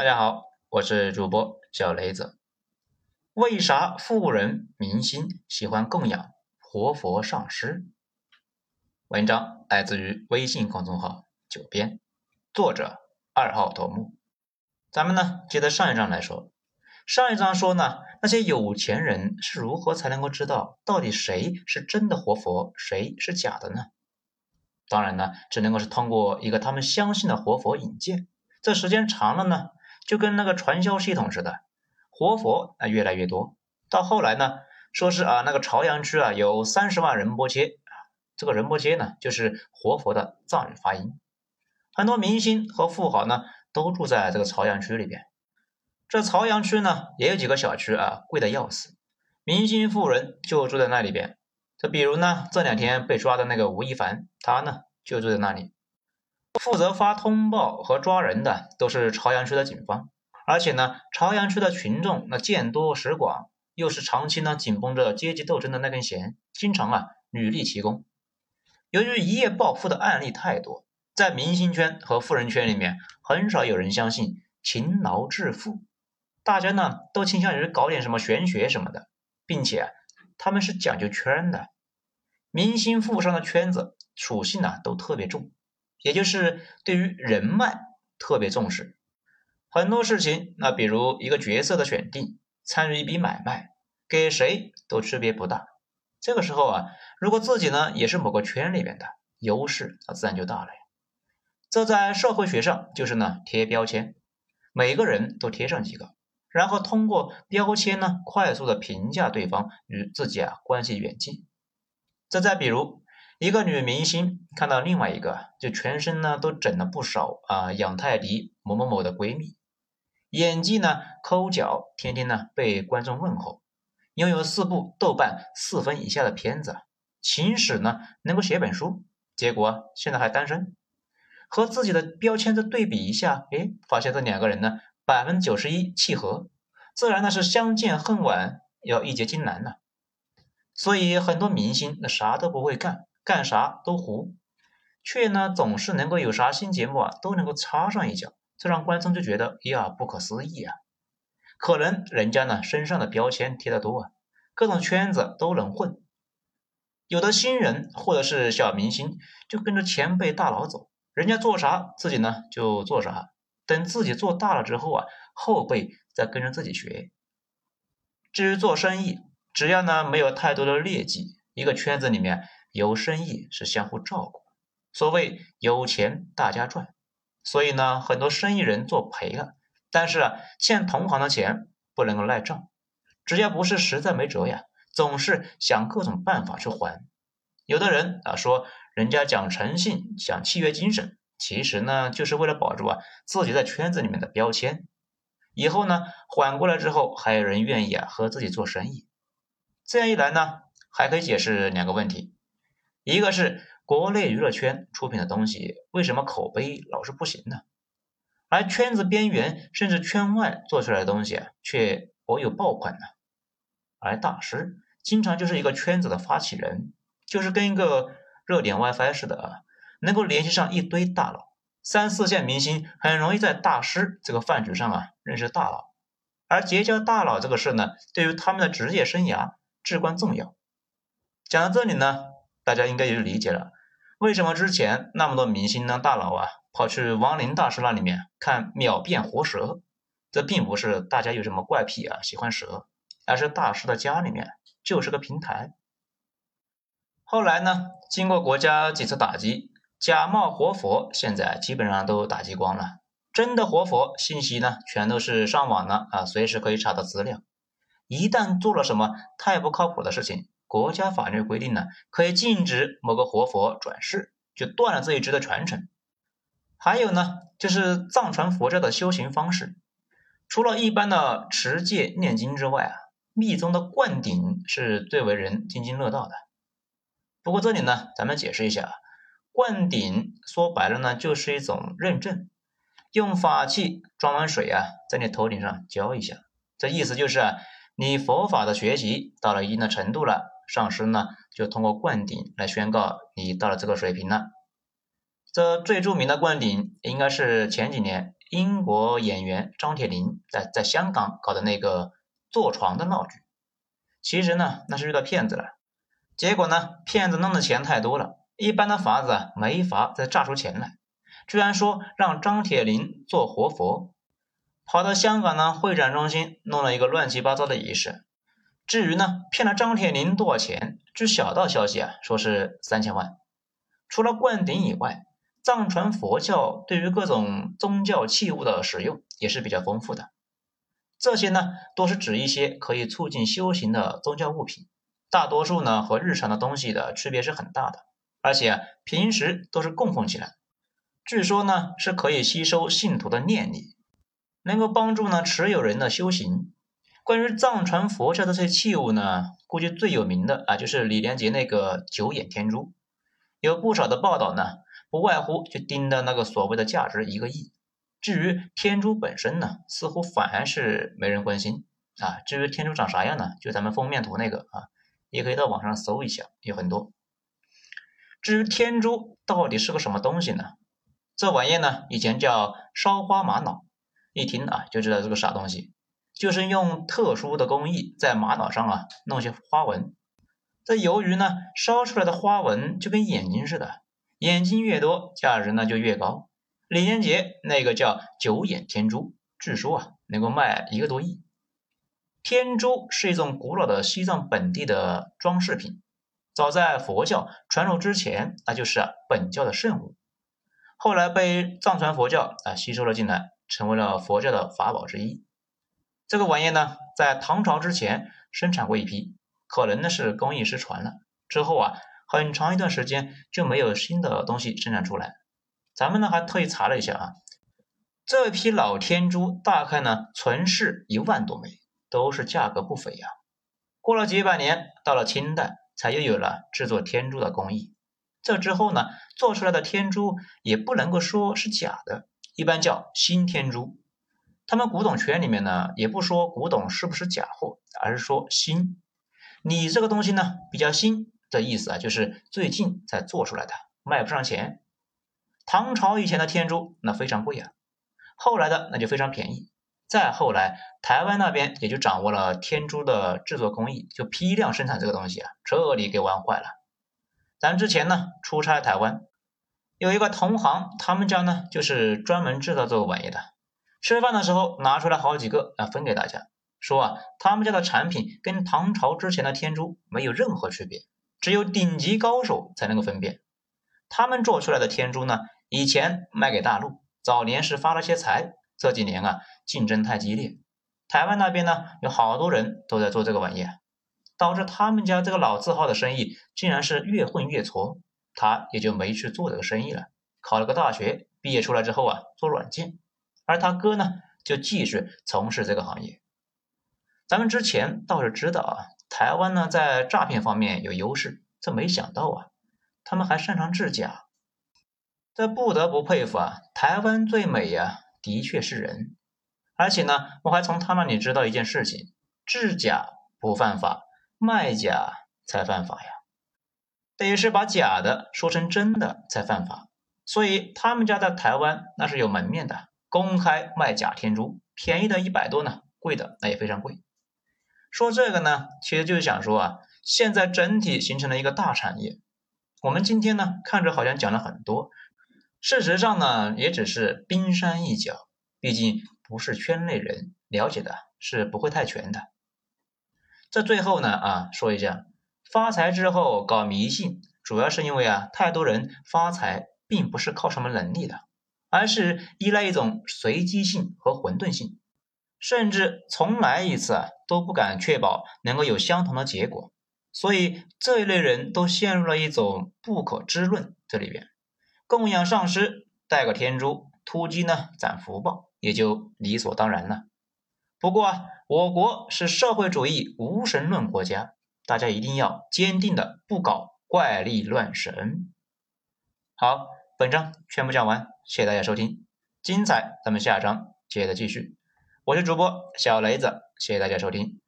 大家好，我是主播小雷子。为啥富人明星喜欢供养活佛上师？文章来自于微信公众号“九编”，作者二号头目。咱们呢，接着上一章来说。上一章说呢，那些有钱人是如何才能够知道到底谁是真的活佛，谁是假的呢？当然呢，只能够是通过一个他们相信的活佛引荐。这时间长了呢？就跟那个传销系统似的，活佛啊越来越多，到后来呢，说是啊那个朝阳区啊有三十万人波切，这个人波切呢就是活佛的藏语发音，很多明星和富豪呢都住在这个朝阳区里边。这朝阳区呢也有几个小区啊贵的要死，明星富人就住在那里边。这比如呢这两天被抓的那个吴亦凡，他呢就住在那里。负责发通报和抓人的都是朝阳区的警方，而且呢，朝阳区的群众那见多识广，又是长期呢紧绷着阶级斗争的那根弦，经常啊屡立奇功。由于一夜暴富的案例太多，在明星圈和富人圈里面，很少有人相信勤劳致富，大家呢都倾向于搞点什么玄学什么的，并且他们是讲究圈的，明星富商的圈子属性呢都特别重。也就是对于人脉特别重视，很多事情，那比如一个角色的选定，参与一笔买卖，给谁都区别不大。这个时候啊，如果自己呢也是某个圈里面的，优势那自然就大了呀。这在社会学上就是呢贴标签，每个人都贴上几个，然后通过标签呢快速的评价对方与自己啊关系远近。这再比如。一个女明星看到另外一个，就全身呢都整了不少啊，养泰迪某某某的闺蜜，演技呢抠脚，天天呢被观众问候，拥有四部豆瓣四分以下的片子，情史呢能够写本书，结果现在还单身，和自己的标签再对比一下，哎，发现这两个人呢百分之九十一契合，自然呢是相见恨晚，要一结金兰呐。所以很多明星那啥都不会干。干啥都糊，却呢总是能够有啥新节目啊都能够插上一脚，这让观众就觉得呀不可思议啊！可能人家呢身上的标签贴得多啊，各种圈子都能混。有的新人或者是小明星就跟着前辈大佬走，人家做啥自己呢就做啥，等自己做大了之后啊，后辈再跟着自己学。至于做生意，只要呢没有太多的劣迹，一个圈子里面。有生意是相互照顾，所谓有钱大家赚，所以呢，很多生意人做赔了，但是啊，欠同行的钱不能够赖账，只要不是实在没辙呀，总是想各种办法去还。有的人啊说人家讲诚信、讲契约精神，其实呢，就是为了保住啊自己在圈子里面的标签，以后呢缓过来之后，还有人愿意啊和自己做生意。这样一来呢，还可以解释两个问题。一个是国内娱乐圈出品的东西为什么口碑老是不行呢？而圈子边缘甚至圈外做出来的东西却颇有爆款呢？而大师经常就是一个圈子的发起人，就是跟一个热点 WiFi 似的啊，能够联系上一堆大佬，三四线明星很容易在大师这个饭局上啊认识大佬，而结交大佬这个事呢，对于他们的职业生涯至关重要。讲到这里呢。大家应该也就理解了，为什么之前那么多明星呢大佬啊跑去王林大师那里面看秒变活蛇？这并不是大家有什么怪癖啊喜欢蛇，而是大师的家里面就是个平台。后来呢，经过国家几次打击，假冒活佛现在基本上都打击光了，真的活佛信息呢全都是上网了啊，随时可以查到资料。一旦做了什么太不靠谱的事情，国家法律规定呢，可以禁止某个活佛转世，就断了这一支的传承。还有呢，就是藏传佛教的修行方式，除了一般的持戒念经之外啊，密宗的灌顶是最为人津津乐道的。不过这里呢，咱们解释一下，灌顶说白了呢，就是一种认证，用法器装满水啊，在你头顶上浇一下，这意思就是啊，你佛法的学习到了一定的程度了。上师呢，就通过灌顶来宣告你到了这个水平了。这最著名的灌顶，应该是前几年英国演员张铁林在在香港搞的那个坐床的闹剧。其实呢，那是遇到骗子了。结果呢，骗子弄的钱太多了，一般的法子啊没法再榨出钱来，居然说让张铁林做活佛，跑到香港呢会展中心弄了一个乱七八糟的仪式。至于呢，骗了张铁林多少钱？据小道消息啊，说是三千万。除了灌顶以外，藏传佛教对于各种宗教器物的使用也是比较丰富的。这些呢，都是指一些可以促进修行的宗教物品。大多数呢和日常的东西的区别是很大的，而且平时都是供奉起来。据说呢是可以吸收信徒的念力，能够帮助呢持有人的修行。关于藏传佛教的这些器物呢，估计最有名的啊就是李连杰那个九眼天珠，有不少的报道呢，不外乎就盯的那个所谓的价值一个亿。至于天珠本身呢，似乎反而是没人关心啊。至于天珠长啥样呢，就咱们封面图那个啊。也可以到网上搜一下，有很多。至于天珠到底是个什么东西呢？这玩意呢，以前叫烧花玛瑙，一听啊就知道是个傻东西，就是用特殊的工艺在玛瑙上啊弄些花纹。这由于呢烧出来的花纹就跟眼睛似的，眼睛越多价值呢就越高。李连杰那个叫九眼天珠，据说啊能够卖一个多亿。天珠是一种古老的西藏本地的装饰品，早在佛教传入之前，那就是本教的圣物。后来被藏传佛教啊吸收了进来，成为了佛教的法宝之一。这个玩意呢，在唐朝之前生产过一批，可能呢是工艺失传了。之后啊，很长一段时间就没有新的东西生产出来。咱们呢还特意查了一下啊，这批老天珠大概呢存世一万多枚。都是价格不菲呀。过了几百年，到了清代，才又有了制作天珠的工艺。这之后呢，做出来的天珠也不能够说是假的，一般叫新天珠。他们古董圈里面呢，也不说古董是不是假货，而是说新。你这个东西呢比较新的意思啊，就是最近才做出来的，卖不上钱。唐朝以前的天珠那非常贵啊，后来的那就非常便宜。再后来，台湾那边也就掌握了天珠的制作工艺，就批量生产这个东西啊，彻底给玩坏了。咱之前呢出差台湾，有一个同行，他们家呢就是专门制造这个玩意的。吃饭的时候拿出来好几个啊分给大家，说啊他们家的产品跟唐朝之前的天珠没有任何区别，只有顶级高手才能够分辨。他们做出来的天珠呢，以前卖给大陆，早年是发了些财。这几年啊，竞争太激烈，台湾那边呢有好多人都在做这个玩意，导致他们家这个老字号的生意竟然是越混越挫，他也就没去做这个生意了。考了个大学，毕业出来之后啊，做软件，而他哥呢就继续从事这个行业。咱们之前倒是知道啊，台湾呢在诈骗方面有优势，这没想到啊，他们还擅长制假，这不得不佩服啊，台湾最美呀。的确是人，而且呢，我还从他那里知道一件事情：制假不犯法，卖假才犯法呀。得是把假的说成真的才犯法。所以他们家在台湾那是有门面的，公开卖假天珠，便宜的一百多呢，贵的那也非常贵。说这个呢，其实就是想说啊，现在整体形成了一个大产业。我们今天呢，看着好像讲了很多。事实上呢，也只是冰山一角，毕竟不是圈内人，了解的是不会太全的。这最后呢啊，说一下，发财之后搞迷信，主要是因为啊，太多人发财并不是靠什么能力的，而是依赖一种随机性和混沌性，甚至重来一次啊都不敢确保能够有相同的结果，所以这一类人都陷入了一种不可知论这里边。供养上师，带个天珠，突击呢攒福报，也就理所当然了。不过啊，我国是社会主义无神论国家，大家一定要坚定的不搞怪力乱神。好，本章全部讲完，谢谢大家收听，精彩咱们下章接着继续。我是主播小雷子，谢谢大家收听。